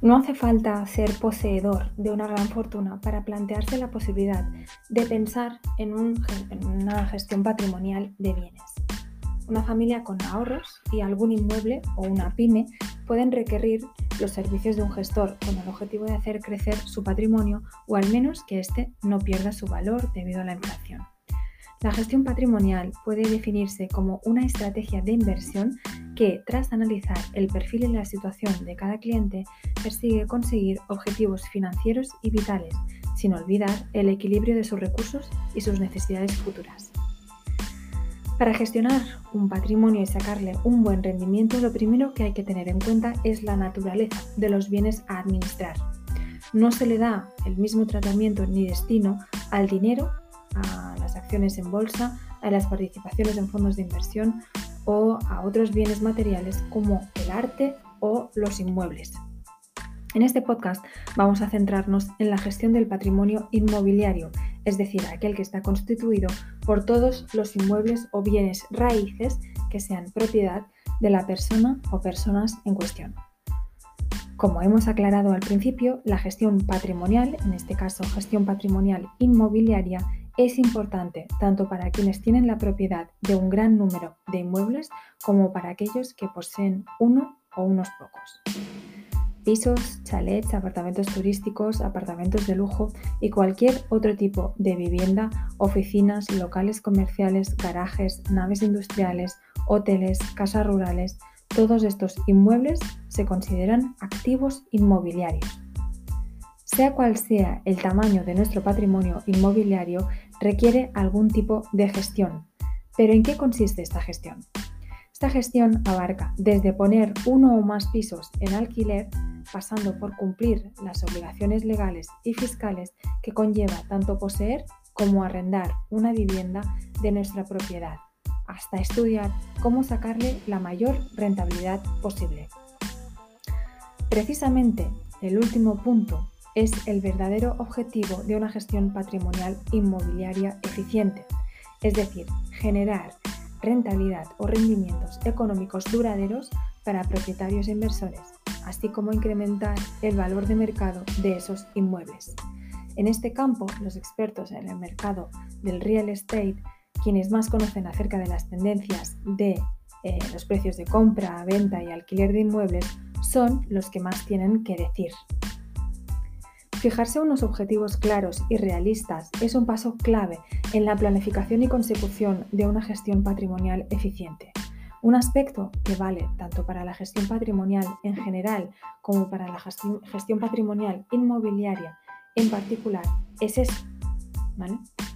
No hace falta ser poseedor de una gran fortuna para plantearse la posibilidad de pensar en, una gestión patrimonial de bienes. Una familia con ahorros y algún inmueble o una pyme pueden requerir los servicios de un gestor con el objetivo de hacer crecer su patrimonio o al menos que éste no pierda su valor debido a la inflación. La gestión patrimonial puede definirse como una estrategia de inversión que, tras analizar el perfil y la situación de cada cliente, persigue conseguir objetivos financieros y vitales, sin olvidar el equilibrio de sus recursos y sus necesidades futuras. Para gestionar un patrimonio y sacarle un buen rendimiento, lo primero que hay que tener en cuenta es la naturaleza de los bienes a administrar. No se le da el mismo tratamiento ni destino al dinero, a las acciones en bolsa, a las participaciones en fondos de inversión o a otros bienes materiales como el arte o los inmuebles. En este podcast vamos a centrarnos en la gestión del patrimonio inmobiliario, es decir, aquel que está constituido por todos los inmuebles o bienes raíces que sean propiedad de la persona o personas en cuestión. Como hemos aclarado al principio, la gestión patrimonial, en este caso gestión patrimonial inmobiliaria, es importante tanto para quienes tienen la propiedad de un gran número de inmuebles como para aquellos que poseen uno o unos pocos. Pisos, chalets, apartamentos turísticos, apartamentos de lujo y cualquier otro tipo de vivienda, oficinas, locales comerciales, garajes, naves industriales, hoteles, casas rurales, todos estos inmuebles se consideran activos inmobiliarios. Sea cual sea el tamaño de nuestro patrimonio inmobiliario, requiere algún tipo de gestión. ¿Pero en qué consiste esta gestión? Esta gestión abarca desde poner uno o más pisos en alquiler, pasando por cumplir las obligaciones legales y fiscales que conlleva tanto poseer como arrendar una vivienda de nuestra propiedad, hasta estudiar cómo sacarle la mayor rentabilidad posible. Precisamente el último punto es el verdadero objetivo de una gestión patrimonial inmobiliaria eficiente, es decir, generar rentabilidad o rendimientos económicos duraderos para propietarios e inversores, así como incrementar el valor de mercado de esos inmuebles. En este campo, los expertos en el mercado del real estate, quienes más conocen acerca de las tendencias de eh, los precios de compra, venta y alquiler de inmuebles, son los que más tienen que decir. Fijarse unos objetivos claros y realistas es un paso clave en la planificación y consecución de una gestión patrimonial eficiente. Un aspecto que vale tanto para la gestión patrimonial en general como para la gestión, patrimonial inmobiliaria en particular es eso,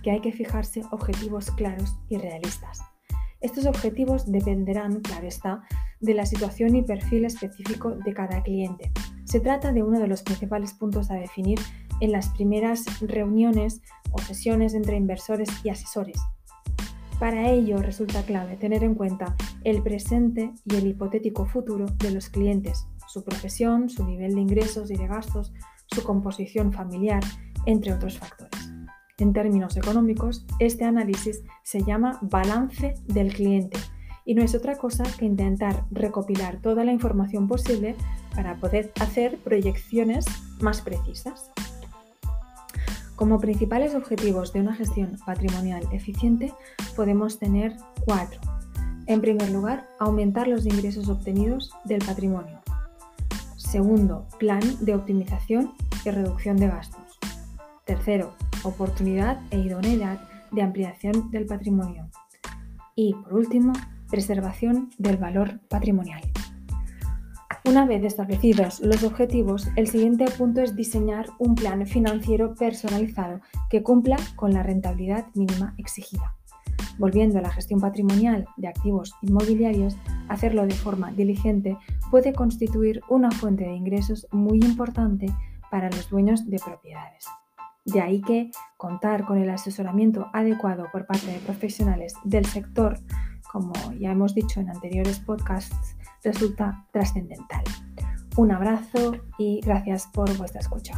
que hay que fijarse objetivos claros y realistas. Estos objetivos dependerán, claro está, de la situación y perfil específico de cada cliente, se trata de uno de los principales puntos a definir en las primeras reuniones o sesiones entre inversores y asesores. Para ello resulta clave tener en cuenta el presente y el hipotético futuro de los clientes, su profesión, su nivel de ingresos y de gastos, su composición familiar, entre otros factores. En términos económicos, este análisis se llama balance del cliente y no es otra cosa que intentar recopilar toda la información posible para poder hacer proyecciones más precisas. Como principales objetivos de una gestión patrimonial eficiente podemos tener cuatro. En primer lugar, aumentar los ingresos obtenidos del patrimonio. Segundo, plan de optimización y reducción de gastos. Tercero, oportunidad e idoneidad de ampliación del patrimonio. Y por último, preservación del valor patrimonial. Una vez establecidos los objetivos, el siguiente punto es diseñar un plan financiero personalizado que cumpla con la rentabilidad mínima exigida. Volviendo a la gestión patrimonial de activos inmobiliarios, hacerlo de forma diligente puede constituir una fuente de ingresos muy importante para los dueños de propiedades. De ahí que contar con el asesoramiento adecuado por parte de profesionales del sector como ya hemos dicho en anteriores podcasts, resulta trascendental. Un abrazo y gracias por vuestra escucha.